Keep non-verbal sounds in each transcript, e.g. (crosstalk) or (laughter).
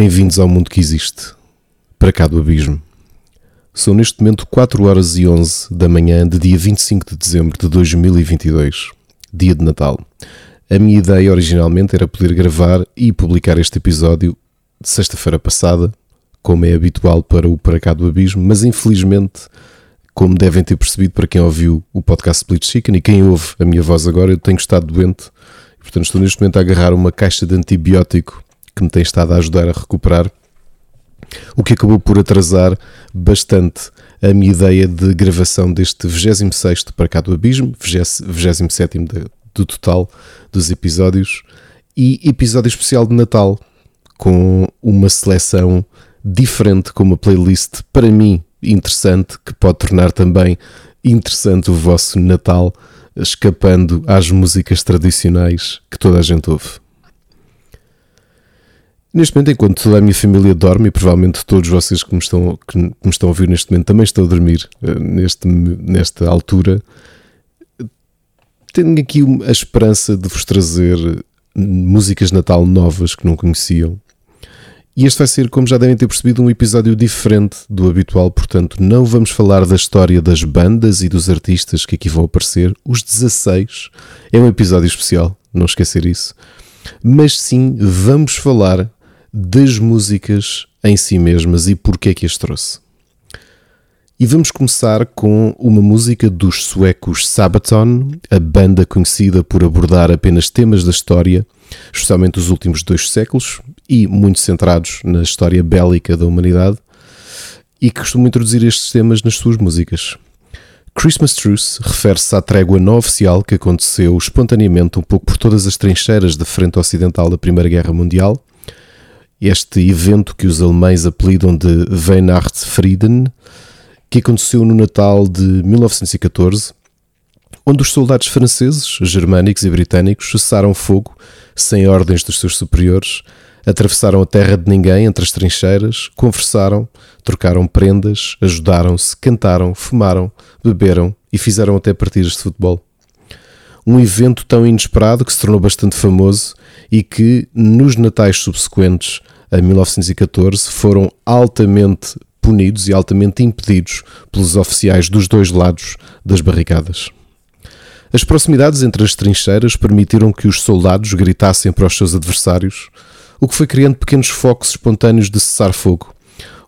Bem-vindos ao mundo que existe, para cá do abismo. São neste momento 4 horas e 11 da manhã de dia 25 de dezembro de 2022, dia de Natal. A minha ideia originalmente era poder gravar e publicar este episódio de sexta-feira passada, como é habitual para o Para Cá do Abismo, mas infelizmente, como devem ter percebido para quem ouviu o podcast Split Chicken e quem ouve a minha voz agora, eu tenho estado doente portanto, estou neste momento a agarrar uma caixa de antibiótico que me tem estado a ajudar a recuperar, o que acabou por atrasar bastante a minha ideia de gravação deste 26 Para Cá do Abismo, 27 do total dos episódios, e episódio especial de Natal, com uma seleção diferente, com uma playlist para mim interessante, que pode tornar também interessante o vosso Natal, escapando às músicas tradicionais que toda a gente ouve. Neste momento, enquanto toda a minha família dorme, e provavelmente todos vocês que me estão, que me estão a ouvir neste momento também estão a dormir eh, neste, nesta altura, tenho aqui a esperança de vos trazer músicas de Natal novas que não conheciam. E este vai ser, como já devem ter percebido, um episódio diferente do habitual, portanto, não vamos falar da história das bandas e dos artistas que aqui vão aparecer. Os 16 é um episódio especial, não esquecer isso. Mas sim, vamos falar das músicas em si mesmas e porque é que as trouxe. E vamos começar com uma música dos suecos Sabaton, a banda conhecida por abordar apenas temas da história, especialmente dos últimos dois séculos, e muito centrados na história bélica da humanidade, e que costumam introduzir estes temas nas suas músicas. Christmas Truce refere-se à trégua não oficial que aconteceu espontaneamente um pouco por todas as trincheiras da frente ocidental da Primeira Guerra Mundial este evento que os alemães apelidam de Weihnachtsfrieden, que aconteceu no Natal de 1914, onde os soldados franceses, germânicos e britânicos cessaram fogo sem ordens dos seus superiores, atravessaram a terra de ninguém entre as trincheiras, conversaram, trocaram prendas, ajudaram-se, cantaram, fumaram, beberam e fizeram até partidas de futebol. Um evento tão inesperado que se tornou bastante famoso e que, nos natais subsequentes a 1914, foram altamente punidos e altamente impedidos pelos oficiais dos dois lados das barricadas. As proximidades entre as trincheiras permitiram que os soldados gritassem para os seus adversários, o que foi criando pequenos focos espontâneos de cessar-fogo,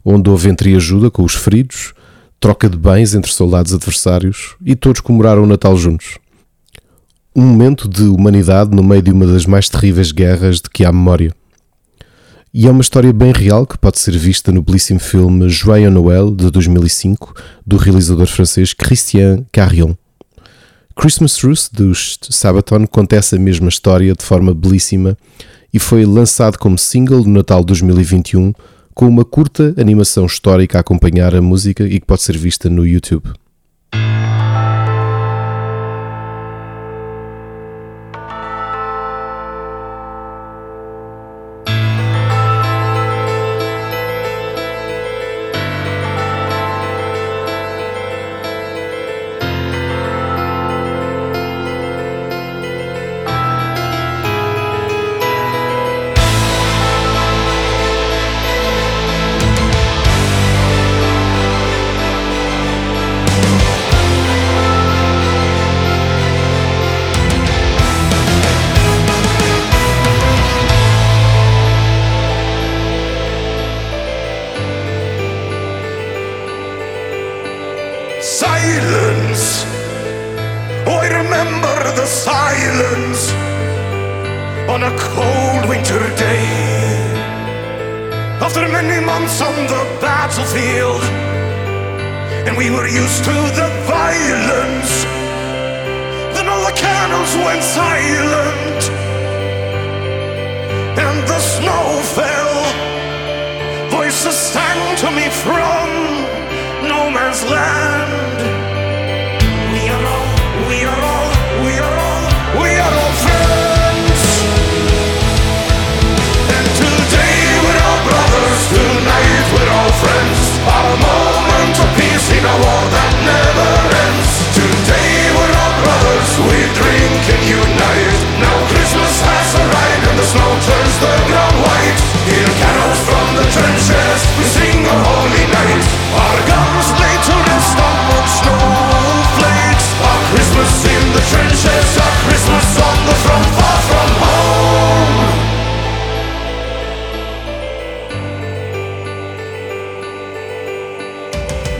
onde houve entreajuda com os feridos, troca de bens entre soldados adversários e todos comemoraram o Natal juntos um momento de humanidade no meio de uma das mais terríveis guerras de que há memória. E é uma história bem real que pode ser vista no belíssimo filme Joyeux Noël de 2005 do realizador francês Christian Carrion. Christmas Truce dos Sabaton conta essa mesma história de forma belíssima e foi lançado como single no Natal 2021 com uma curta animação histórica a acompanhar a música e que pode ser vista no YouTube.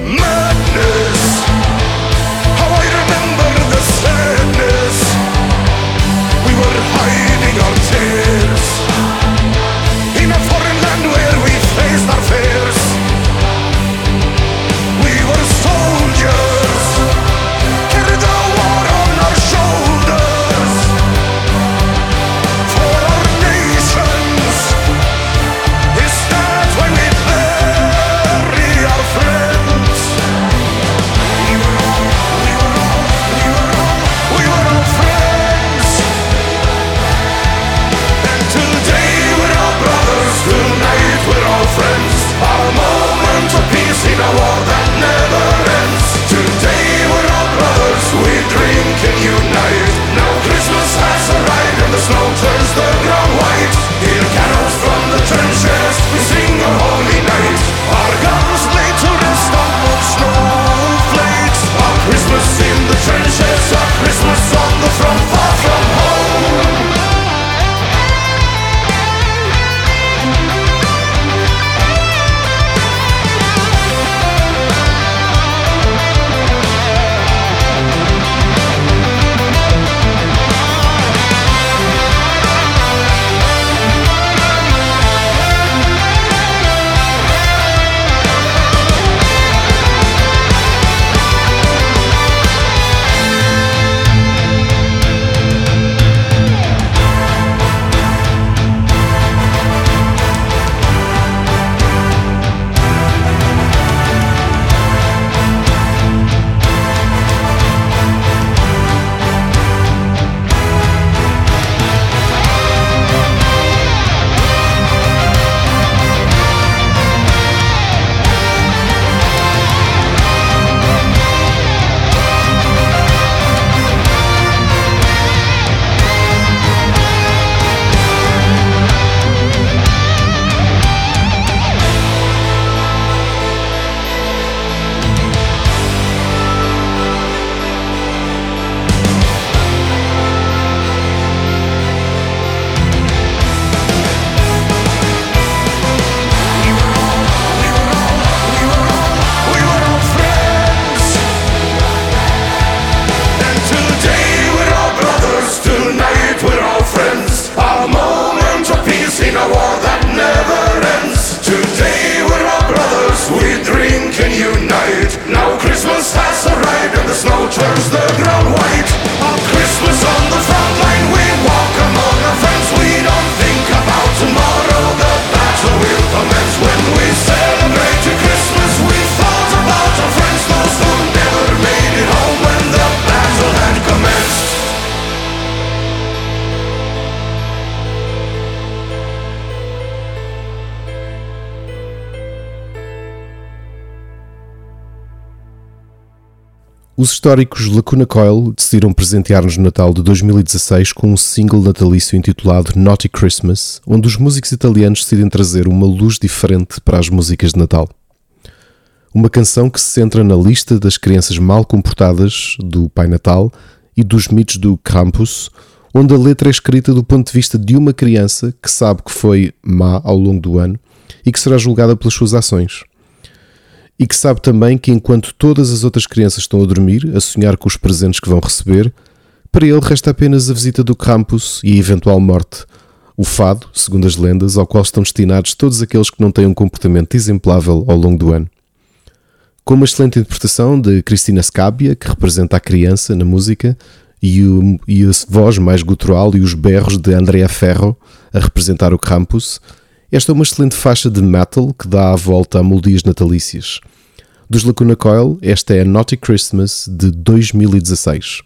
My Os históricos Lacuna Coil decidiram presentear-nos no Natal de 2016 com um single natalício intitulado Naughty Christmas, onde os músicos italianos decidem trazer uma luz diferente para as músicas de Natal. Uma canção que se centra na lista das crianças mal comportadas do Pai Natal e dos mitos do Krampus, onde a letra é escrita do ponto de vista de uma criança que sabe que foi má ao longo do ano e que será julgada pelas suas ações e que sabe também que enquanto todas as outras crianças estão a dormir, a sonhar com os presentes que vão receber, para ele resta apenas a visita do Campus e a eventual morte. O fado, segundo as lendas, ao qual estão destinados todos aqueles que não têm um comportamento exemplável ao longo do ano. Com uma excelente interpretação de Cristina Scabia, que representa a criança na música, e, o, e a voz mais gutural e os berros de Andrea Ferro a representar o Campus, esta é uma excelente faixa de metal que dá a volta a melodias natalícias. Dos Lacuna Coil, esta é a Naughty Christmas de 2016.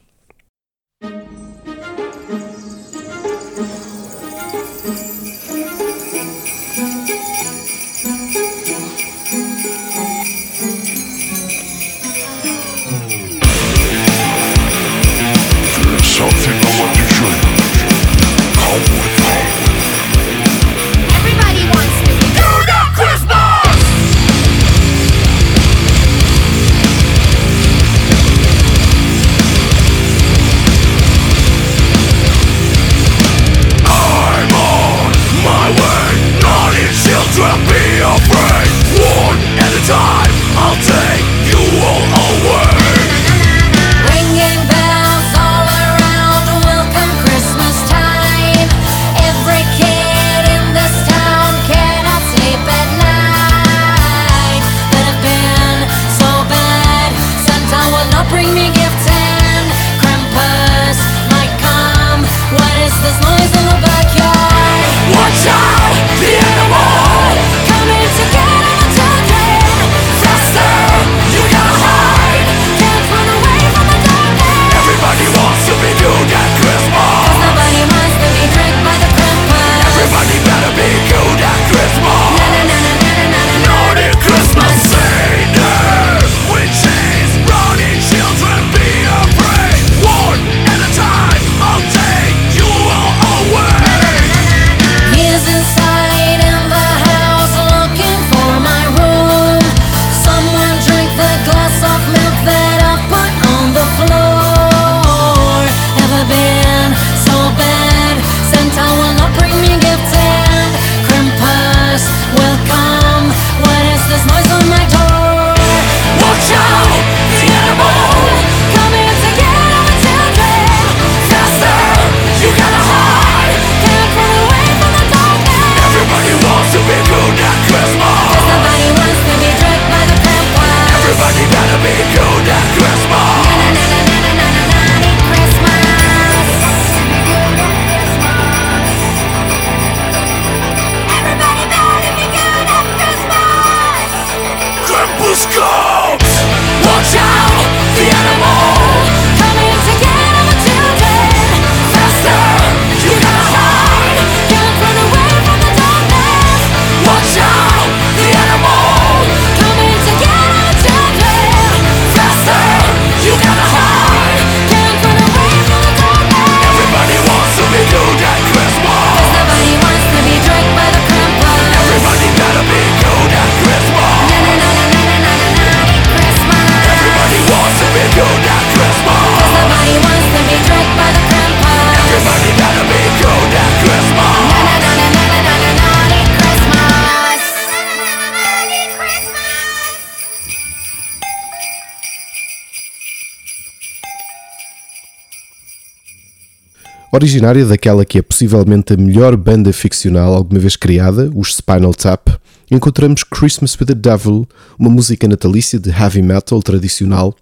Originária daquela que é possivelmente a melhor banda ficcional alguma vez criada, os Spinal Tap, encontramos Christmas with the Devil, uma música natalícia de heavy metal tradicional,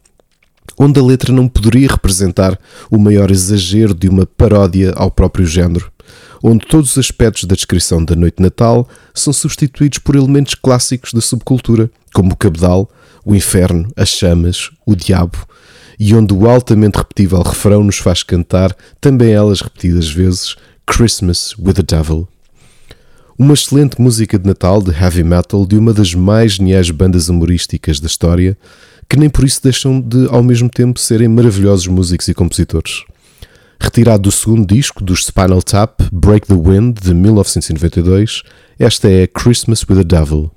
onde a letra não poderia representar o maior exagero de uma paródia ao próprio género, onde todos os aspectos da descrição da noite de natal são substituídos por elementos clássicos da subcultura, como o cabedal, o inferno, as chamas, o diabo e onde o altamente repetível refrão nos faz cantar, também elas repetidas vezes, Christmas with the Devil. Uma excelente música de Natal de heavy metal de uma das mais geniais bandas humorísticas da história, que nem por isso deixam de, ao mesmo tempo, serem maravilhosos músicos e compositores. Retirado do segundo disco dos Spinal Tap, Break the Wind, de 1992, esta é Christmas with the Devil.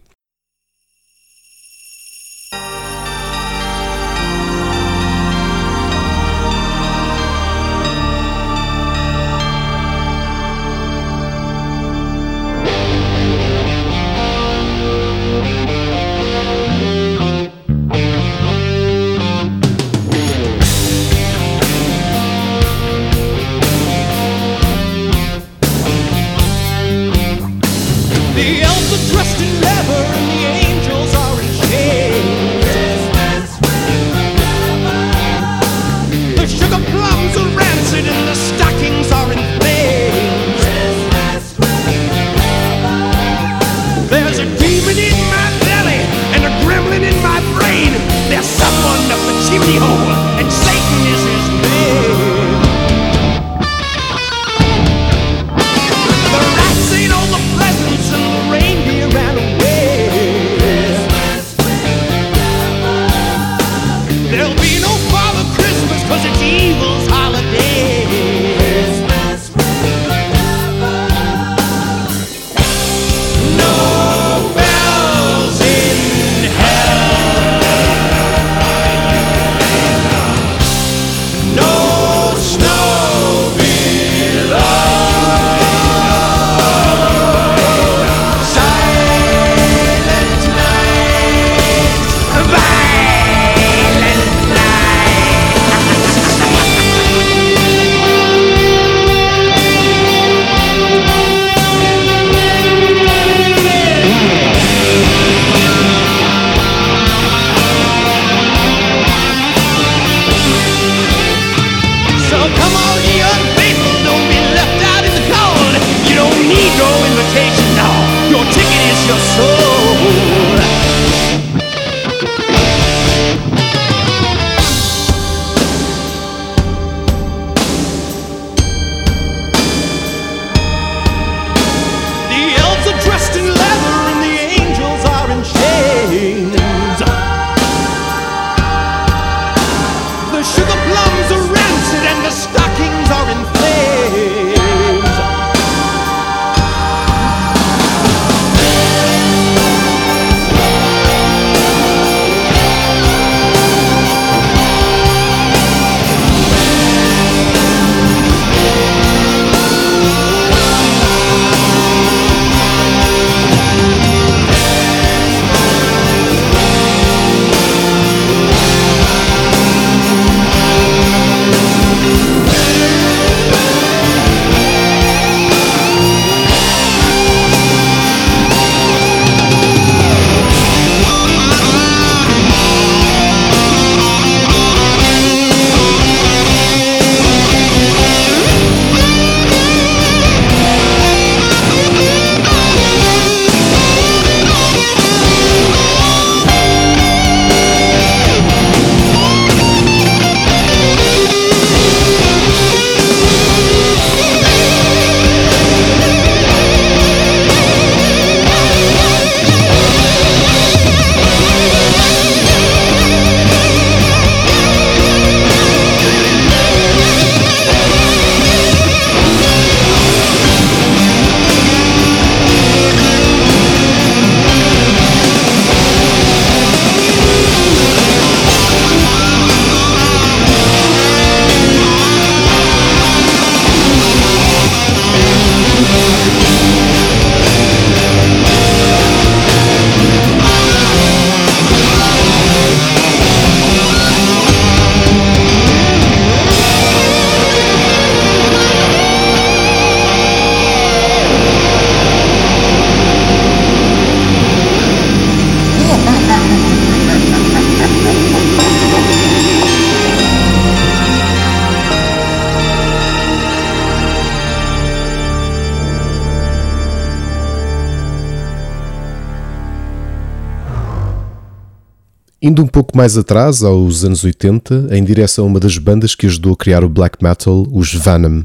Indo um pouco mais atrás, aos anos 80, em direção a uma das bandas que ajudou a criar o black metal, os Venom.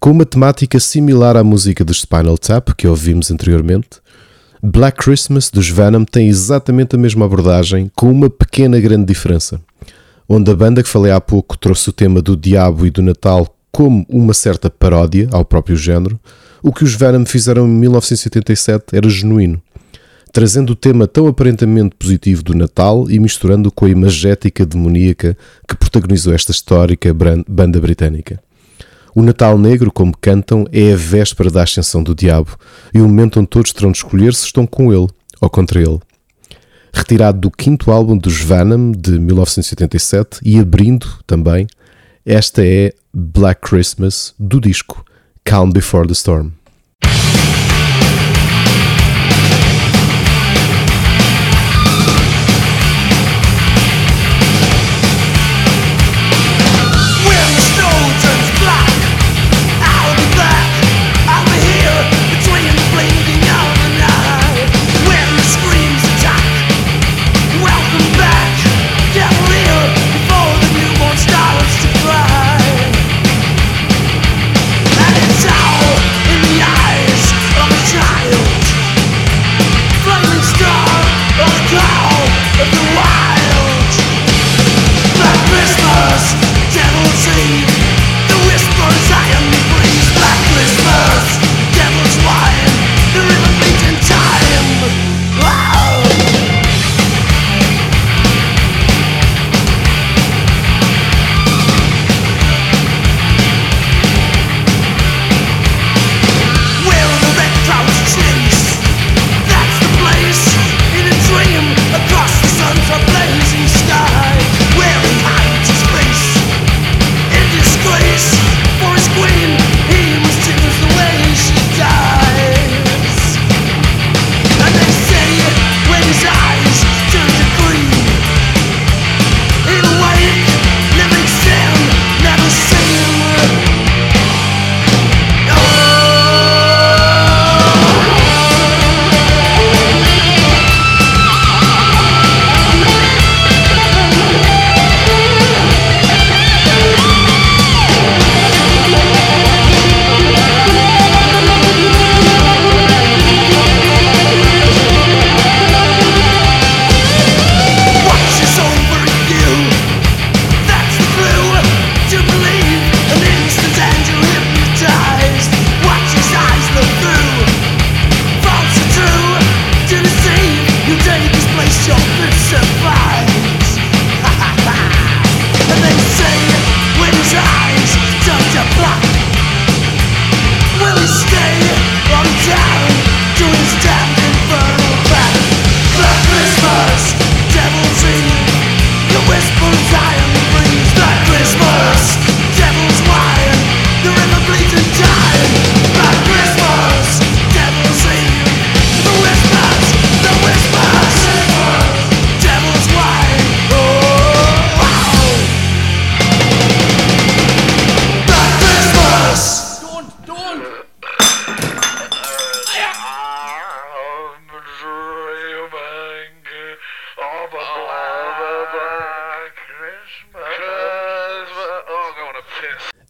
Com uma temática similar à música dos Spinal Tap, que ouvimos anteriormente, Black Christmas dos Venom tem exatamente a mesma abordagem, com uma pequena grande diferença. Onde a banda que falei há pouco trouxe o tema do diabo e do Natal como uma certa paródia ao próprio género, o que os Venom fizeram em 1987 era genuíno, trazendo o tema tão aparentemente positivo do Natal e misturando com a imagética demoníaca que protagonizou esta histórica banda britânica. O Natal Negro, como cantam, é a véspera da ascensão do diabo e o momento onde todos terão de escolher se estão com ele ou contra ele. Retirado do quinto álbum dos Venom de 1987 e abrindo também, esta é Black Christmas do disco Calm Before the Storm.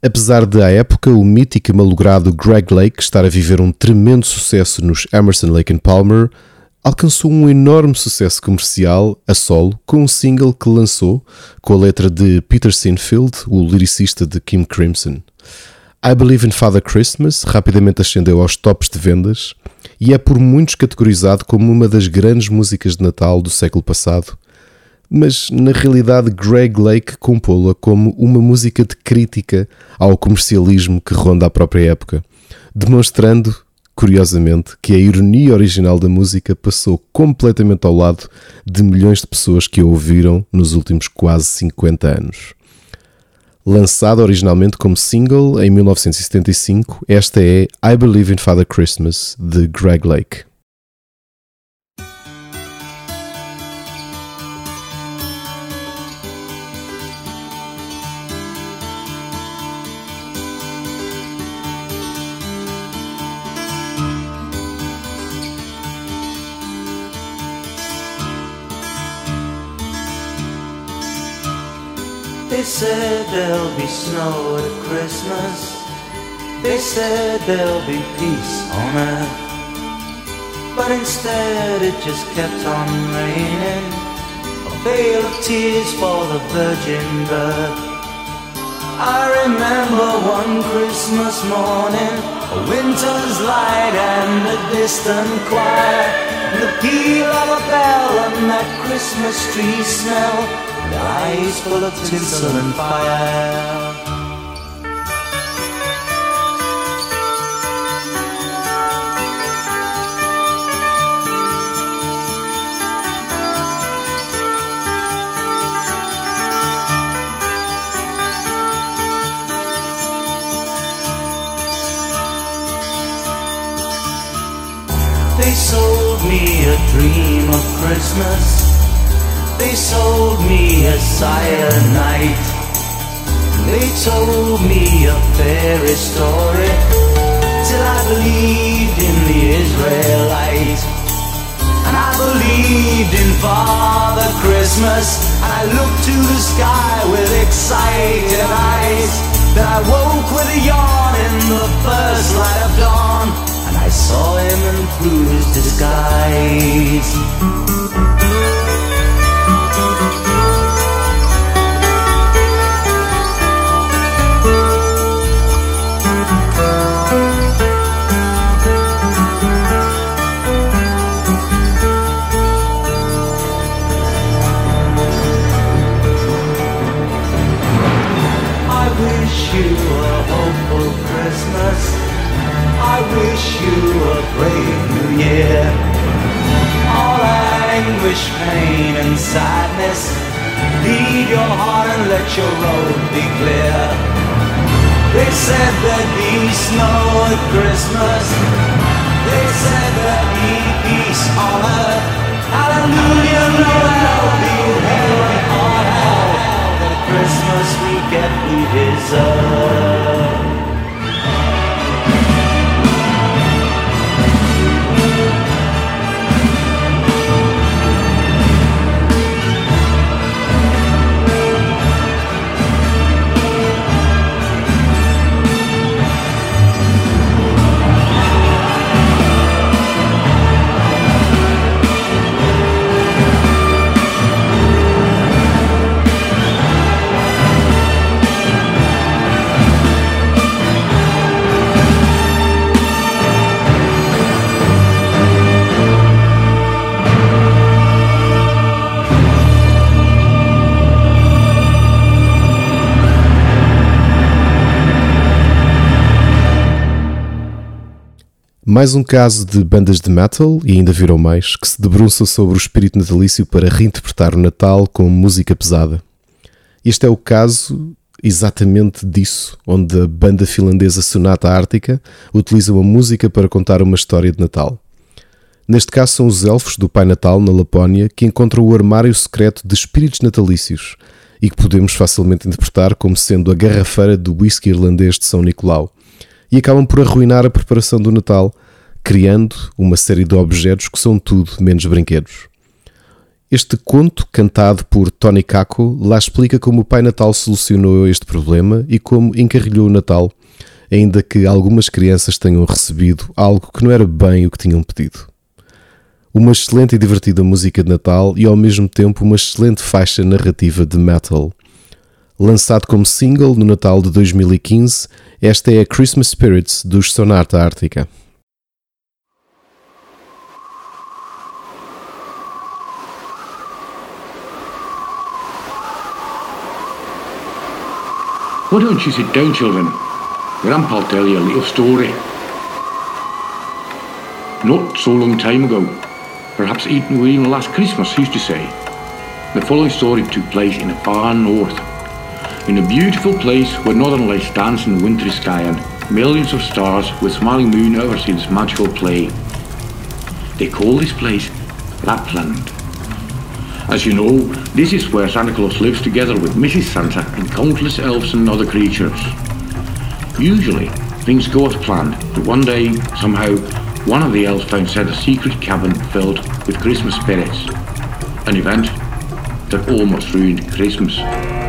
Apesar à época, o mítico e malogrado Greg Lake estar a viver um tremendo sucesso nos Emerson, Lake Palmer, alcançou um enorme sucesso comercial a solo com um single que lançou com a letra de Peter Sinfield, o lyricista de Kim Crimson. I Believe in Father Christmas rapidamente ascendeu aos tops de vendas e é por muitos categorizado como uma das grandes músicas de Natal do século passado mas na realidade Greg Lake compô-la como uma música de crítica ao comercialismo que ronda a própria época, demonstrando, curiosamente, que a ironia original da música passou completamente ao lado de milhões de pessoas que a ouviram nos últimos quase 50 anos. Lançada originalmente como single em 1975, esta é I Believe in Father Christmas de Greg Lake. There'll be snow at Christmas. They said there'll be peace on earth. But instead it just kept on raining A veil of tears for the virgin birth I remember one Christmas morning A winter's light and a distant choir The peal of a bell and that Christmas tree smell eyes full of tinsel and fire They sold me a dream of Christmas. They sold me a cyanide. They told me a fairy story till I believed in the Israelite. And I believed in Father Christmas. And I looked to the sky with excited eyes. Then I woke with a yawn in the first light of dawn. And I saw him and through his disguise. Mais um caso de bandas de metal, e ainda viram mais, que se debruçam sobre o espírito natalício para reinterpretar o Natal com música pesada. Este é o caso exatamente disso, onde a banda finlandesa Sonata Ártica utiliza uma música para contar uma história de Natal. Neste caso são os elfos do Pai Natal, na Lapónia, que encontram o armário secreto de espíritos natalícios e que podemos facilmente interpretar como sendo a garrafeira do whisky irlandês de São Nicolau e acabam por arruinar a preparação do Natal, criando uma série de objetos que são tudo menos brinquedos. Este conto, cantado por Tony Kako, lá explica como o Pai Natal solucionou este problema e como encarrilhou o Natal, ainda que algumas crianças tenham recebido algo que não era bem o que tinham pedido. Uma excelente e divertida música de Natal e ao mesmo tempo uma excelente faixa narrativa de metal. Lançado como single no Natal de 2015, esta é a Christmas Spirits dos Sonata Ártica. Why don't you sit down, children? Grandpa'll tell you a little story. Not so long time ago, perhaps even even last Christmas, used to say, the following story took place in the far north, in a beautiful place where northern lights dance in the wintry sky and millions of stars with smiling moon oversee this magical play. They call this place Lapland. As you know, this is where Santa Claus lives together with Mrs. Santa and countless elves and other creatures. Usually, things go as planned, but one day, somehow, one of the elves found Santa's secret cabin filled with Christmas spirits. An event that almost ruined Christmas.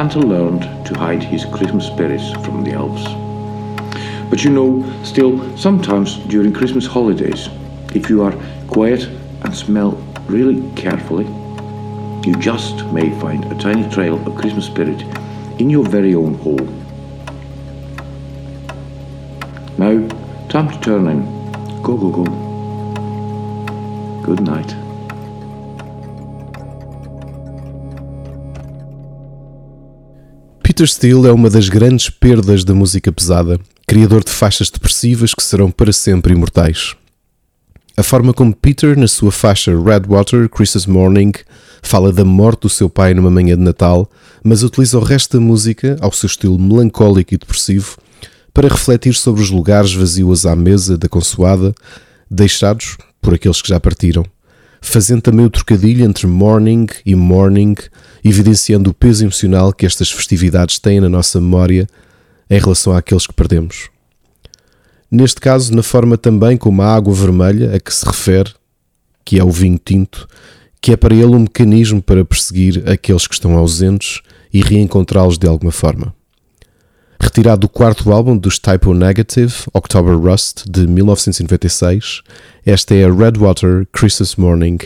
Santa learned to hide his Christmas spirits from the elves. But you know, still, sometimes during Christmas holidays, if you are quiet and smell really carefully, you just may find a tiny trail of Christmas spirit in your very own hole. Now, time to turn in. Go, go, go. Good night. Peter Steele é uma das grandes perdas da música pesada, criador de faixas depressivas que serão para sempre imortais. A forma como Peter, na sua faixa Red Water Christmas Morning, fala da morte do seu pai numa manhã de Natal, mas utiliza o resto da música, ao seu estilo melancólico e depressivo, para refletir sobre os lugares vazios à mesa da consoada, deixados por aqueles que já partiram, fazendo também o trocadilho entre morning e morning, evidenciando o peso emocional que estas festividades têm na nossa memória em relação àqueles que perdemos. Neste caso, na forma também como a água vermelha a que se refere, que é o vinho tinto, que é para ele um mecanismo para perseguir aqueles que estão ausentes e reencontrá-los de alguma forma. Retirado do quarto álbum dos Typo Negative, October Rust, de 1996, esta é a Redwater Christmas Morning.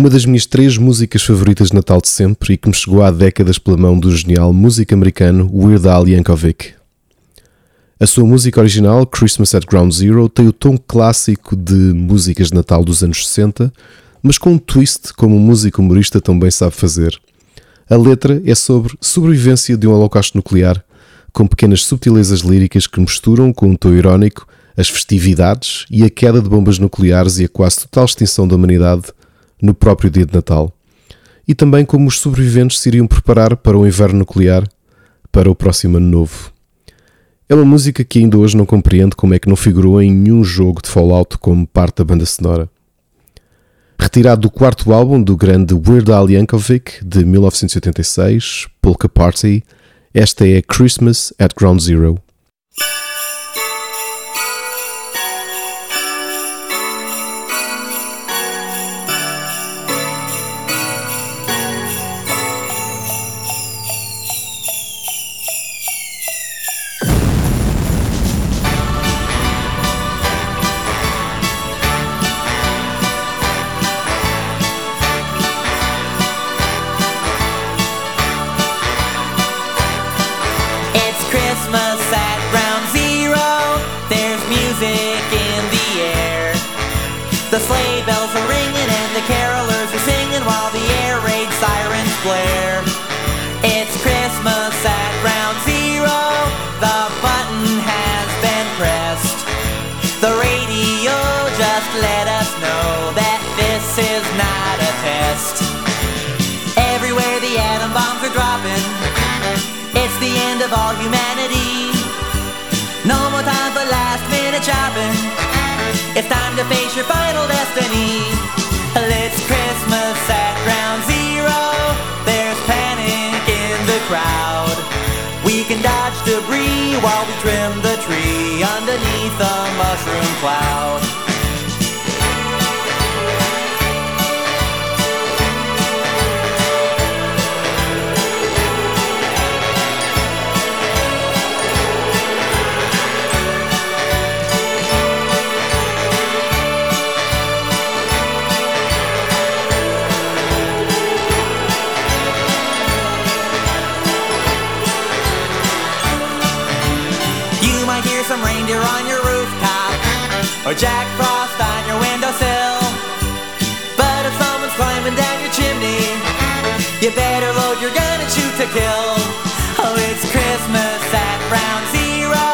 Uma das minhas três músicas favoritas de Natal de sempre e que me chegou há décadas pela mão do genial músico americano Weird Al Yankovic. A sua música original, Christmas at Ground Zero, tem o tom clássico de músicas de Natal dos anos 60, mas com um twist como um músico humorista também sabe fazer. A letra é sobre sobrevivência de um holocausto nuclear, com pequenas subtilezas líricas que misturam com um tom irónico as festividades e a queda de bombas nucleares e a quase total extinção da humanidade no próprio dia de Natal. E também como os sobreviventes se iriam preparar para o inverno nuclear para o próximo ano novo. É uma música que ainda hoje não compreendo como é que não figurou em nenhum jogo de Fallout como parte da banda sonora. Retirado do quarto álbum do grande Weird Al Yankovic de 1986, Polka Party, esta é Christmas at Ground Zero. Mushroom cloud. Or Jack Frost on your windowsill. But if someone's climbing down your chimney, you better load your gun and shoot to kill. Oh, it's Christmas at Ground Zero,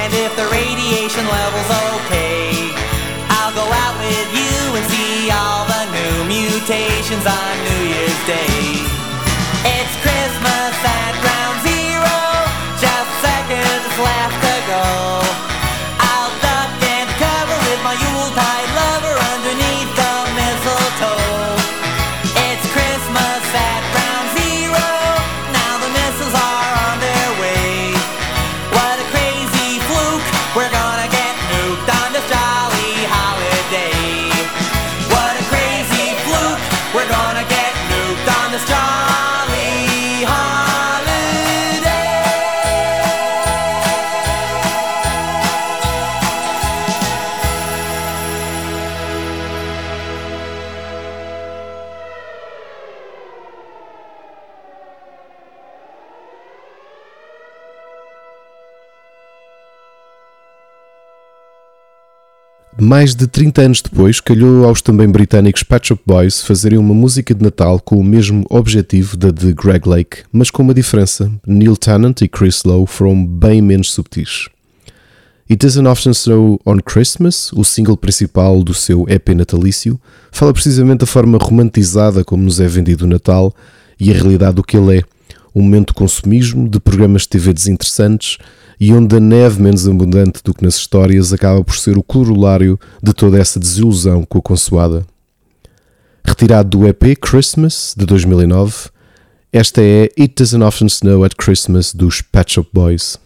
and if the radiation level's okay, I'll go out with you and see all the new mutations on New Mais de 30 anos depois, calhou aos também britânicos Pet Shop Boys fazerem uma música de Natal com o mesmo objetivo da de Greg Lake, mas com uma diferença. Neil Tennant e Chris Lowe foram bem menos subtis. It Doesn't Often Snow on Christmas, o single principal do seu EP natalício, fala precisamente da forma romantizada como nos é vendido o Natal e a realidade do que ele é. Um momento de consumismo, de programas de TV desinteressantes e onde a neve menos abundante do que nas histórias acaba por ser o corolário de toda essa desilusão com a consoada. Retirado do EP Christmas de 2009, esta é It Doesn't Often Snow at Christmas dos Pet Shop Boys.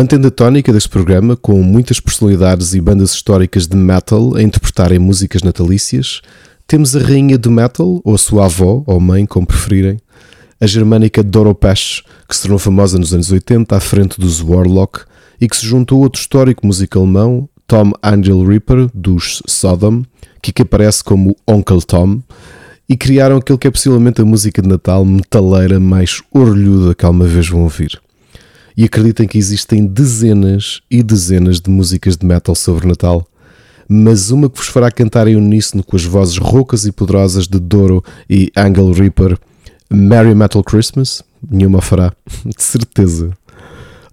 Mantendo a tónica deste programa, com muitas personalidades e bandas históricas de metal a interpretarem músicas natalícias, temos a rainha do metal, ou a sua avó, ou mãe, como preferirem, a germânica Doro Pesch, que se tornou famosa nos anos 80 à frente dos Warlock e que se juntou a outro histórico músico alemão, Tom Angel Reaper, dos Sodom, que aparece como Uncle Tom, e criaram aquilo que é possivelmente a música de Natal metaleira mais orlhuda que alguma vez vão ouvir. E acreditem que existem dezenas e dezenas de músicas de metal sobre Natal, mas uma que vos fará cantar em uníssono com as vozes roucas e poderosas de Doro e Angle Reaper, Merry Metal Christmas, nenhuma fará, (laughs) de certeza.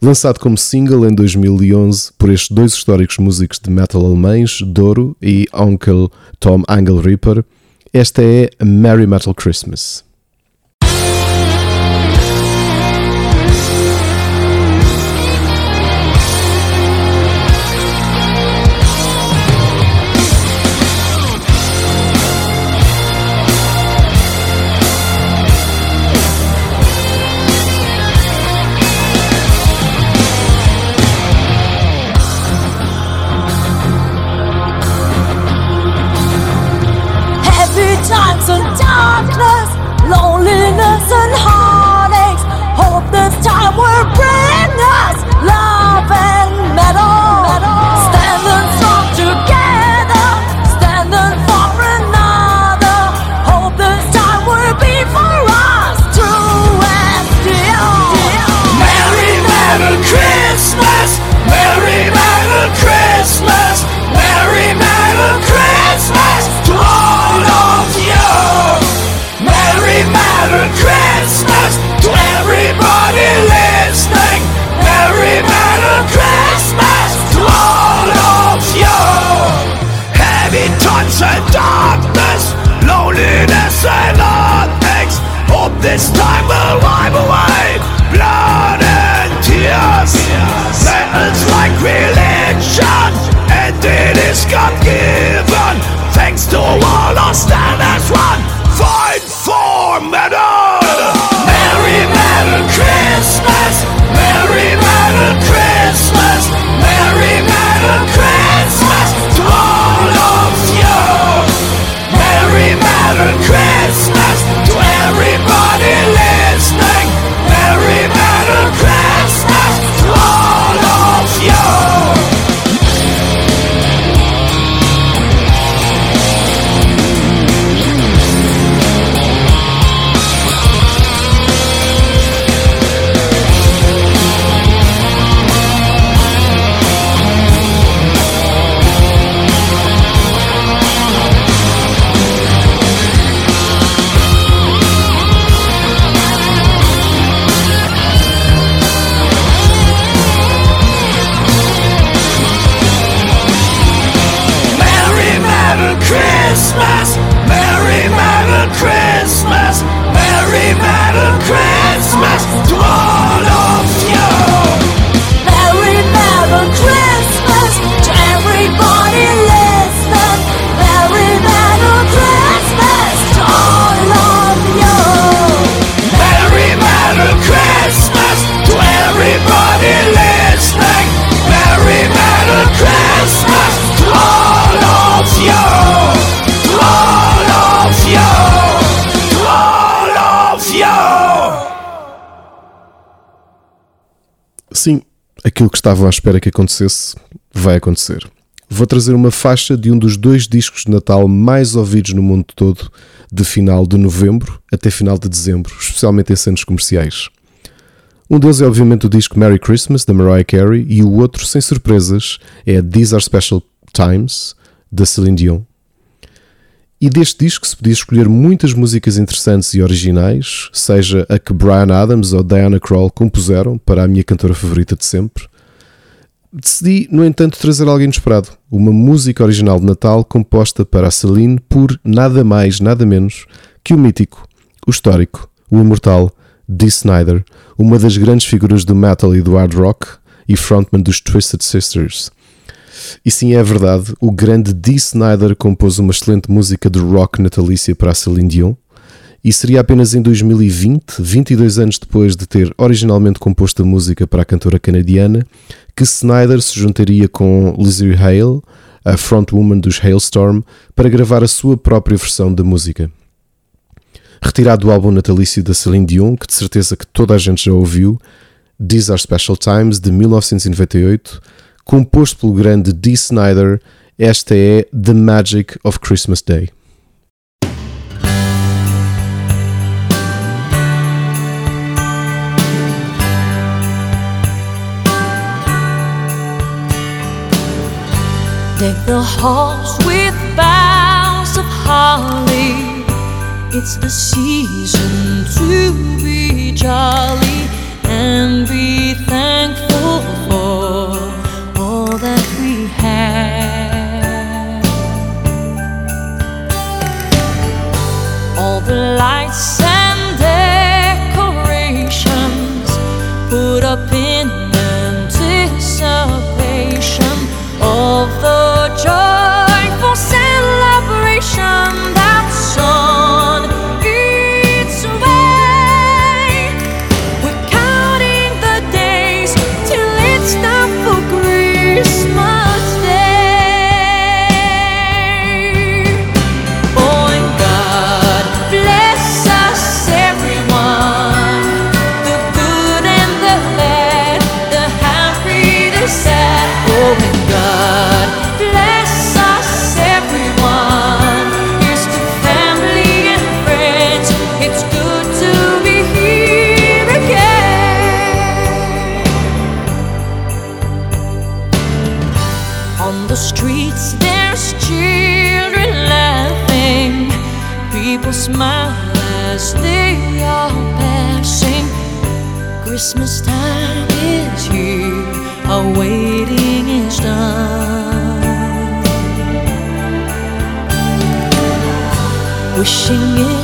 Lançado como single em 2011 por estes dois históricos músicos de metal alemães, Doro e Uncle Tom Angle Reaper, esta é Merry Metal Christmas. And darkness, loneliness and heartaches. Hope this time will wipe away blood and tears. Metal's like religion, and it is God given. Thanks to all our stand as one, estavam à espera que acontecesse vai acontecer. Vou trazer uma faixa de um dos dois discos de Natal mais ouvidos no mundo todo, de final de novembro até final de dezembro, especialmente em centros comerciais. Um deles é obviamente o disco Merry Christmas, da Mariah Carey, e o outro, sem surpresas, é These Are Special Times, da Celine Dion. E deste disco se podia escolher muitas músicas interessantes e originais, seja a que Brian Adams ou Diana Krall compuseram para a minha cantora favorita de sempre. Decidi, no entanto, trazer algo inesperado. Uma música original de Natal composta para a Celine por nada mais, nada menos que o mítico, o histórico, o imortal Dee Snyder, uma das grandes figuras do metal e do hard rock e frontman dos Twisted Sisters. E sim, é verdade, o grande Dee Snyder compôs uma excelente música de rock natalícia para a Celine Dion, e seria apenas em 2020, 22 anos depois de ter originalmente composto a música para a cantora canadiana, que Snyder se juntaria com Lizzie Hale, a frontwoman dos Hailstorm, para gravar a sua própria versão da música. Retirado do álbum natalício da Celine Dion, que de certeza que toda a gente já ouviu, These Are Special Times, de 1998, composto pelo grande Dee Snyder, esta é The Magic of Christmas Day. Deck the halls with boughs of holly. It's the season to be jolly and be thankful Wishing it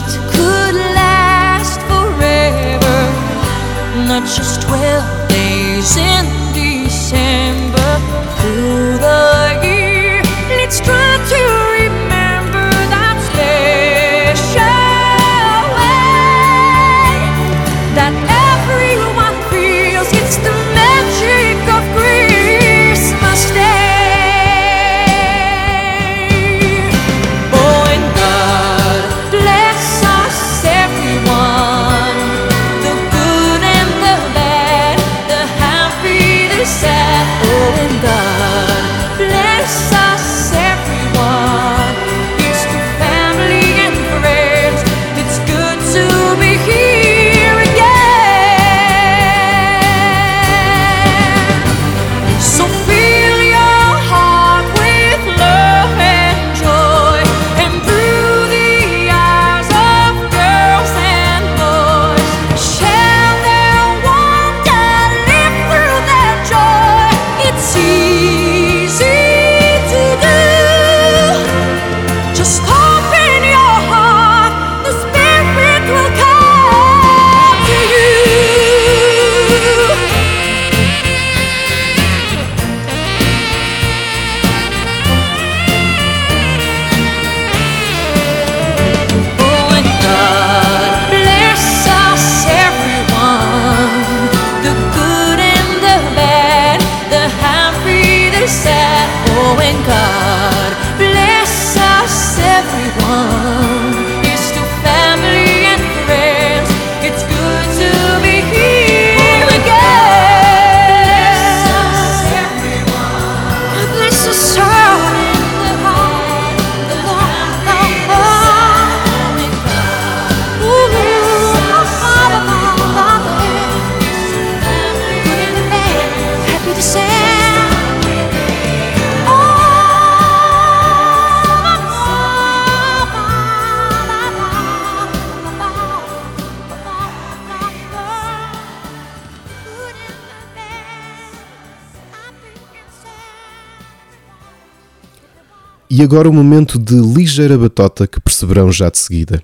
E agora o momento de ligeira batota que perceberão já de seguida.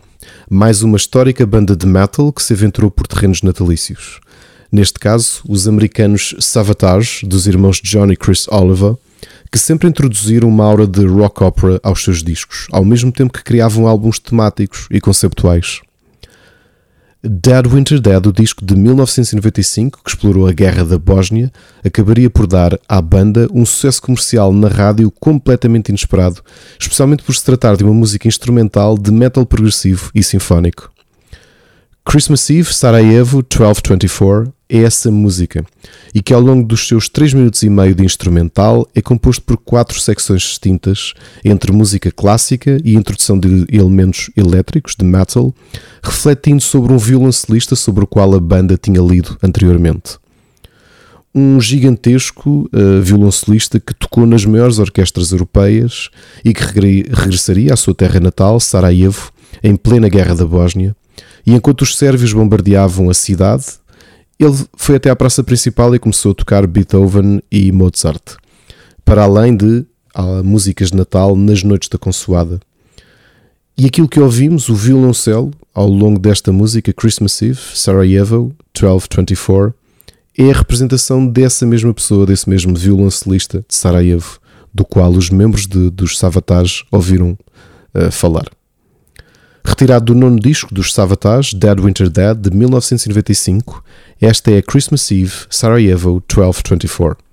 Mais uma histórica banda de metal que se aventurou por terrenos natalícios. Neste caso, os americanos Savatage, dos irmãos John e Chris Oliver, que sempre introduziram uma aura de rock opera aos seus discos, ao mesmo tempo que criavam álbuns temáticos e conceptuais. Dead Winter Dead, o disco de 1995 que explorou a guerra da Bósnia, acabaria por dar à banda um sucesso comercial na rádio completamente inesperado, especialmente por se tratar de uma música instrumental de metal progressivo e sinfónico. Christmas Eve Sarajevo 1224 é essa música e que ao longo dos seus 3 minutos e meio de instrumental é composto por quatro secções distintas entre música clássica e introdução de elementos elétricos de metal, refletindo sobre um violoncelista sobre o qual a banda tinha lido anteriormente. um gigantesco uh, violoncelista que tocou nas maiores orquestras europeias e que regre- regressaria à sua terra natal, Sarajevo, em plena guerra da Bósnia. E enquanto os sérvios bombardeavam a cidade, ele foi até à praça principal e começou a tocar Beethoven e Mozart, para além de músicas de Natal nas noites da consoada. E aquilo que ouvimos, o violoncelo, ao longo desta música Christmas Eve, Sarajevo, 1224, é a representação dessa mesma pessoa, desse mesmo violoncelista de Sarajevo, do qual os membros de- dos Savatage ouviram eh, falar. Retirado do nono disco dos Savatage, Dead Winter Dead, de 1995, esta é Christmas Eve, Sarajevo 1224.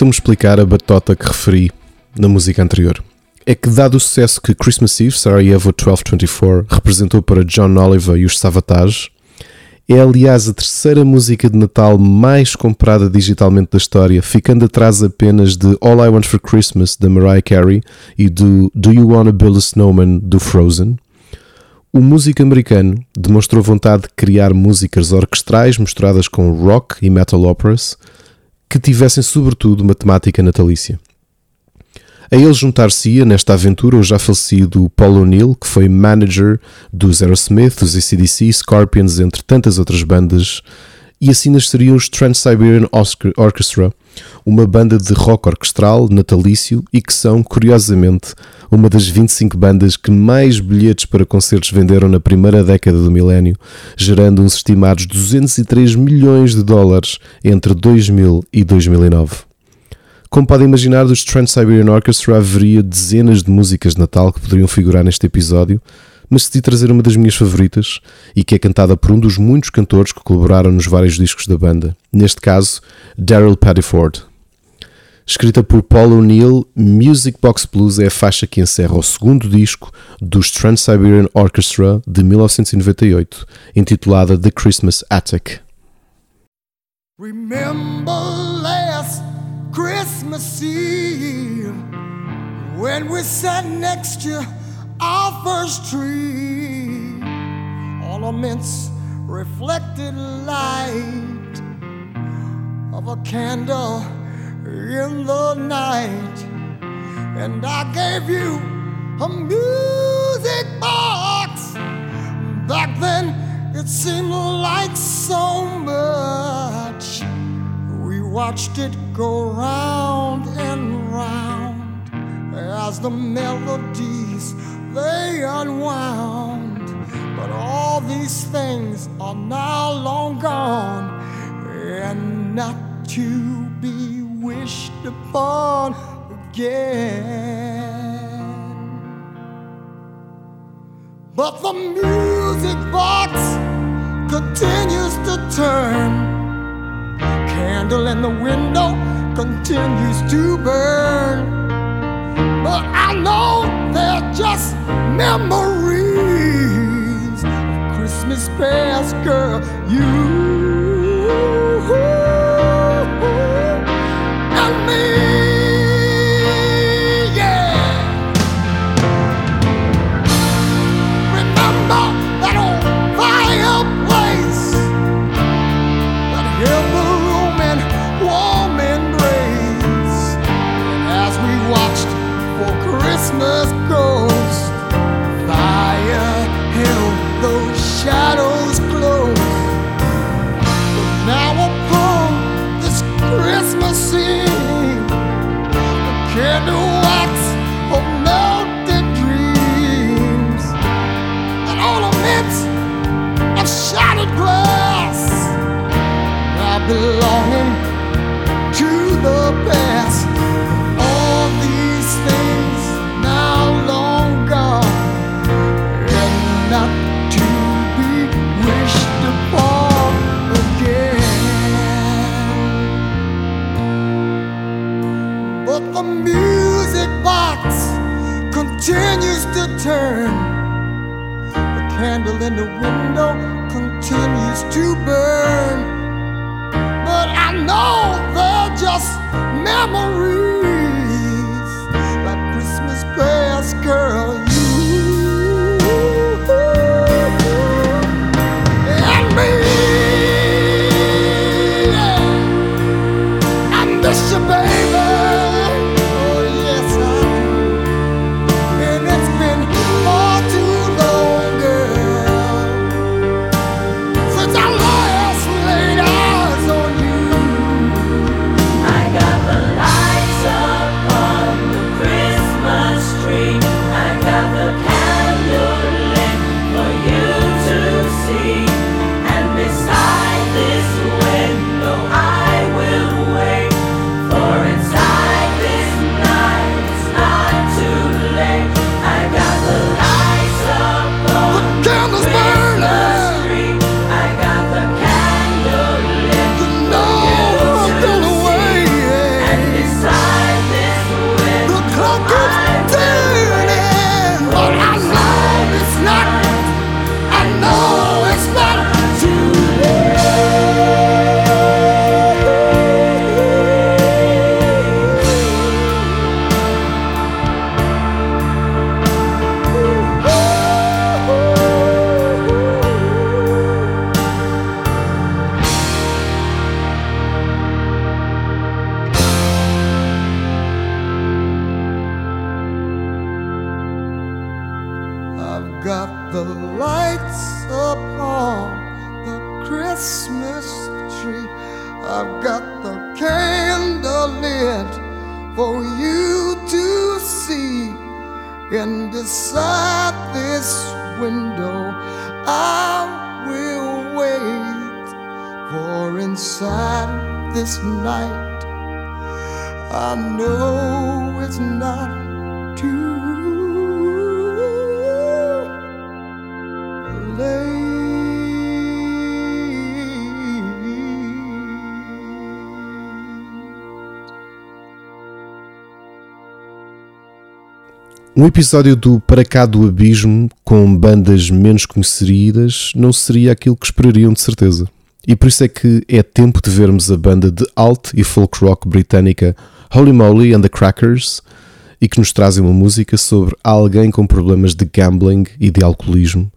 Permitam-me explicar a batota que referi na música anterior. É que, dado o sucesso que Christmas Eve, Sarajevo 1224, representou para John Oliver e os Savatage, é aliás a terceira música de Natal mais comprada digitalmente da história, ficando atrás apenas de All I Want for Christmas, da Mariah Carey, e do Do You Wanna Build a Snowman, do Frozen. O músico americano demonstrou vontade de criar músicas orquestrais misturadas com rock e metal operas que tivessem sobretudo uma temática natalícia. A ele juntar-se-ia nesta aventura o já falecido Paul O'Neill, que foi manager dos Aerosmith, dos ACDC, Scorpions, entre tantas outras bandas, e assim nasceriam os Trans-Siberian Orchestra, uma banda de rock orquestral natalício e que são, curiosamente, uma das 25 bandas que mais bilhetes para concertos venderam na primeira década do milénio, gerando uns estimados 203 milhões de dólares entre 2000 e 2009. Como podem imaginar, dos Trans-Siberian Orchestra haveria dezenas de músicas de Natal que poderiam figurar neste episódio, mas decidi trazer uma das minhas favoritas e que é cantada por um dos muitos cantores que colaboraram nos vários discos da banda, neste caso, Daryl Paddiford. Escrita por Paul O'Neill, Music Box Blues é a faixa que encerra o segundo disco dos Trans-Siberian Orchestra de 1998, intitulada The Christmas Attic. Remember last Christmas Eve when we sat next to our first tree? Ornaments reflected light of a candle in the night, and I gave you a music box. Back then, it seemed like so much. We watched it go round and round as the melodies they unwound. But all these things are now long gone and not to be wished upon again. But the music box continues to turn. Candle in the window continues to burn. But I know they're just memories of Christmas past, girl. You continues to turn. The candle in the window continues to burn. But I know they're just memories. Like Christmas past, girl, Um episódio do Para Cá do Abismo com bandas menos conhecidas não seria aquilo que esperariam de certeza. E por isso é que é tempo de vermos a banda de alt e folk rock britânica Holy Moly and the Crackers e que nos trazem uma música sobre alguém com problemas de gambling e de alcoolismo,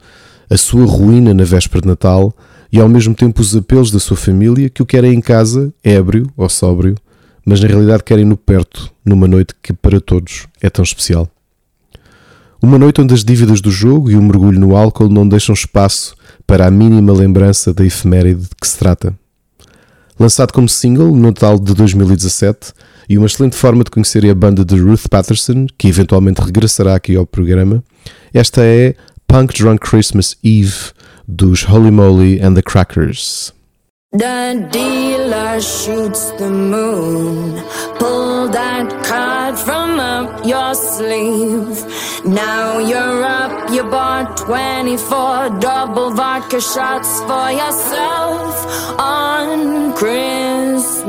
a sua ruína na véspera de Natal e ao mesmo tempo os apelos da sua família que o querem em casa, ébrio ou sóbrio, mas na realidade querem no perto, numa noite que para todos é tão especial. Uma noite onde as dívidas do jogo e o mergulho no álcool não deixam espaço para a mínima lembrança da efeméride de que se trata. Lançado como single no Natal de 2017 e uma excelente forma de conhecerem a banda de Ruth Patterson, que eventualmente regressará aqui ao programa, esta é Punk Drunk Christmas Eve dos Holy Moly and the Crackers. The dealer shoots the moon. Pull that card from up your sleeve. Now you're up, you bought 24 double vodka shots for yourself on Christmas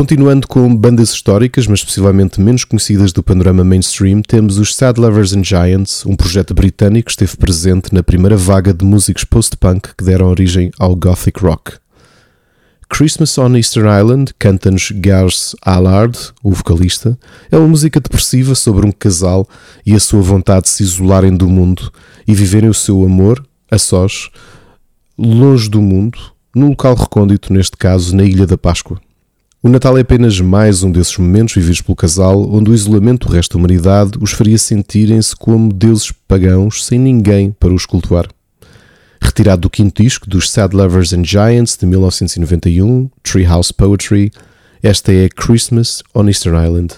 Continuando com bandas históricas, mas possivelmente menos conhecidas do panorama mainstream, temos os Sad Lovers and Giants, um projeto britânico que esteve presente na primeira vaga de músicos post-punk que deram origem ao gothic rock. Christmas on Easter Island, canta-nos Garth Allard, o vocalista, é uma música depressiva sobre um casal e a sua vontade de se isolarem do mundo e viverem o seu amor, a sós, longe do mundo, num local recôndito, neste caso na Ilha da Páscoa. O Natal é apenas mais um desses momentos vividos pelo casal onde o isolamento do resto da humanidade os faria sentirem-se como deuses pagãos sem ninguém para os cultuar. Retirado do quinto disco dos Sad Lovers and Giants de 1991, Treehouse Poetry, esta é Christmas on Easter Island.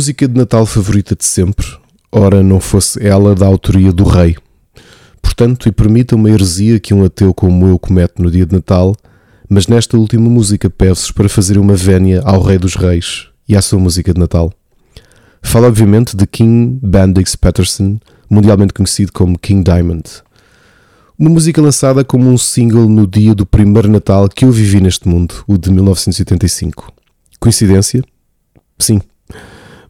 Música de Natal favorita de sempre, ora não fosse ela da autoria do rei. Portanto, e permita uma heresia que um ateu como eu comete no dia de Natal, mas nesta última música peço para fazer uma vénia ao rei dos reis e à sua música de Natal. Falo obviamente de King Bandix Patterson, mundialmente conhecido como King Diamond. Uma música lançada como um single no dia do primeiro Natal que eu vivi neste mundo, o de 1985. Coincidência? Sim.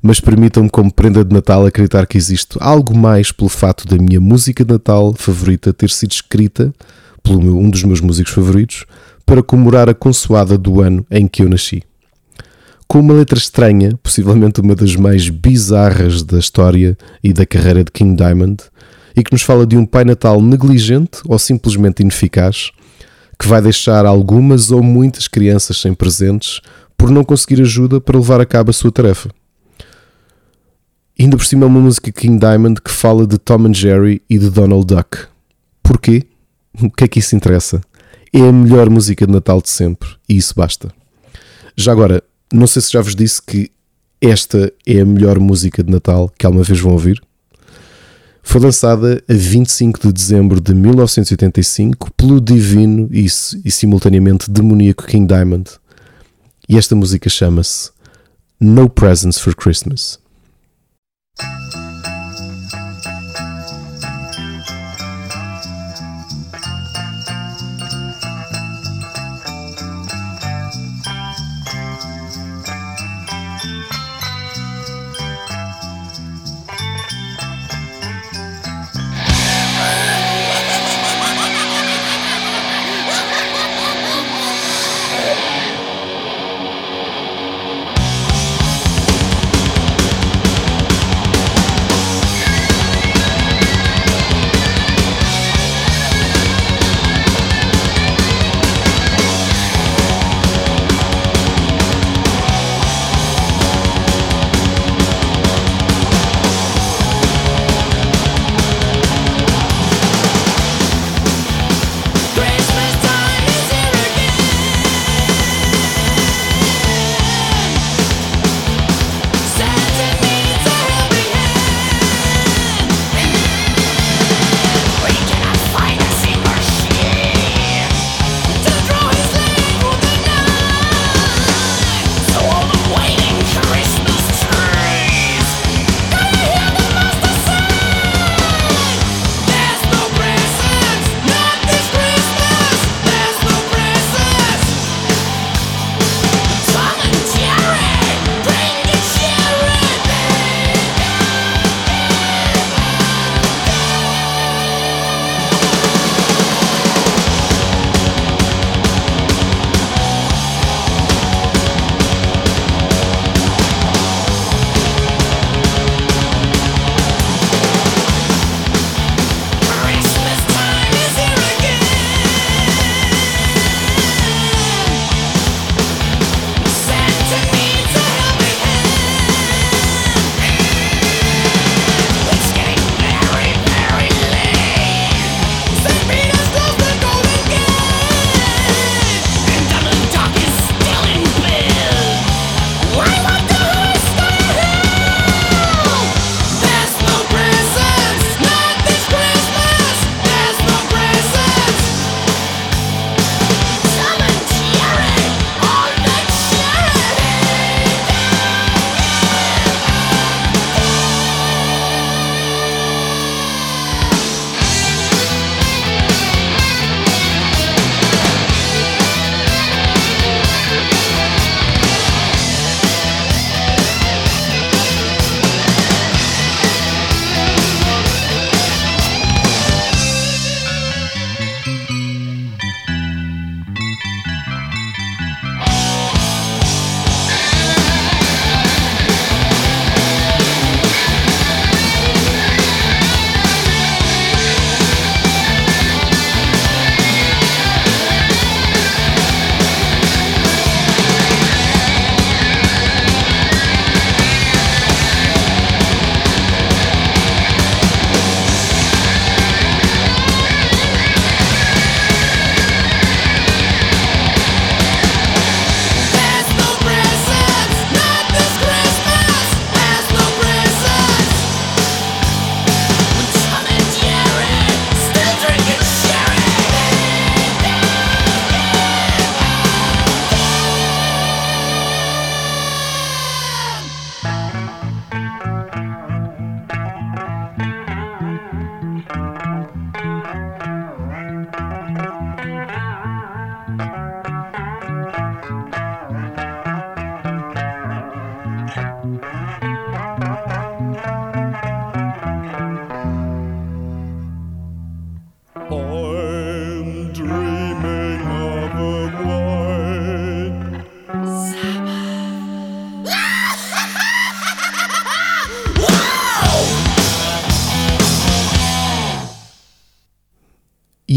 Mas permitam-me, como prenda de Natal, acreditar que existe algo mais pelo fato da minha música de Natal favorita ter sido escrita por um dos meus músicos favoritos para comemorar a consoada do ano em que eu nasci. Com uma letra estranha, possivelmente uma das mais bizarras da história e da carreira de King Diamond, e que nos fala de um Pai Natal negligente ou simplesmente ineficaz, que vai deixar algumas ou muitas crianças sem presentes por não conseguir ajuda para levar a cabo a sua tarefa. Ainda por cima é uma música King Diamond que fala de Tom and Jerry e de Donald Duck. Porquê? O que é que isso interessa? É a melhor música de Natal de sempre e isso basta. Já agora, não sei se já vos disse que esta é a melhor música de Natal que alguma vez vão ouvir. Foi lançada a 25 de dezembro de 1985 pelo divino e, e simultaneamente demoníaco King Diamond. E esta música chama-se No Presents for Christmas.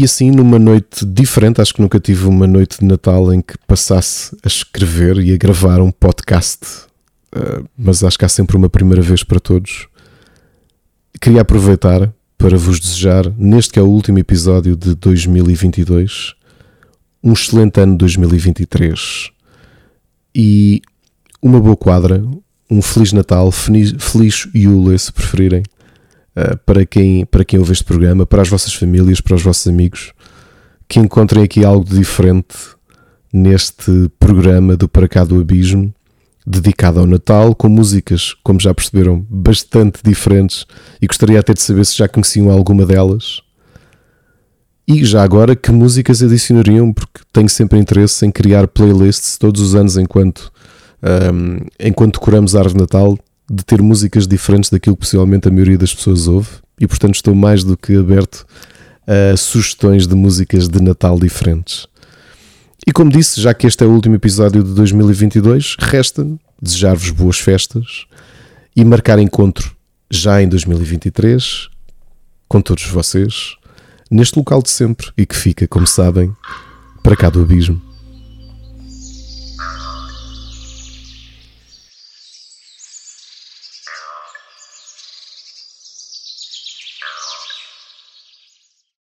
E assim, numa noite diferente, acho que nunca tive uma noite de Natal em que passasse a escrever e a gravar um podcast, uh, mas acho que há sempre uma primeira vez para todos. Queria aproveitar para vos desejar, neste que é o último episódio de 2022, um excelente ano 2023 e uma boa quadra, um Feliz Natal, feliz, Yule, se preferirem, uh, para, quem, para quem ouve este programa, para as vossas famílias, para os vossos amigos, que encontrem aqui algo de diferente neste programa do Para Cá do Abismo, dedicado ao Natal, com músicas, como já perceberam, bastante diferentes e gostaria até de saber se já conheciam alguma delas. E já agora, que músicas adicionariam? Porque tenho sempre interesse em criar playlists todos os anos enquanto, um, enquanto decoramos a árvore de Natal, de ter músicas diferentes daquilo que possivelmente a maioria das pessoas ouve. E portanto estou mais do que aberto a sugestões de músicas de Natal diferentes. E como disse, já que este é o último episódio de 2022, resta-me desejar-vos boas festas e marcar encontro já em 2023 com todos vocês neste local de sempre e que fica, como sabem, para cá do abismo.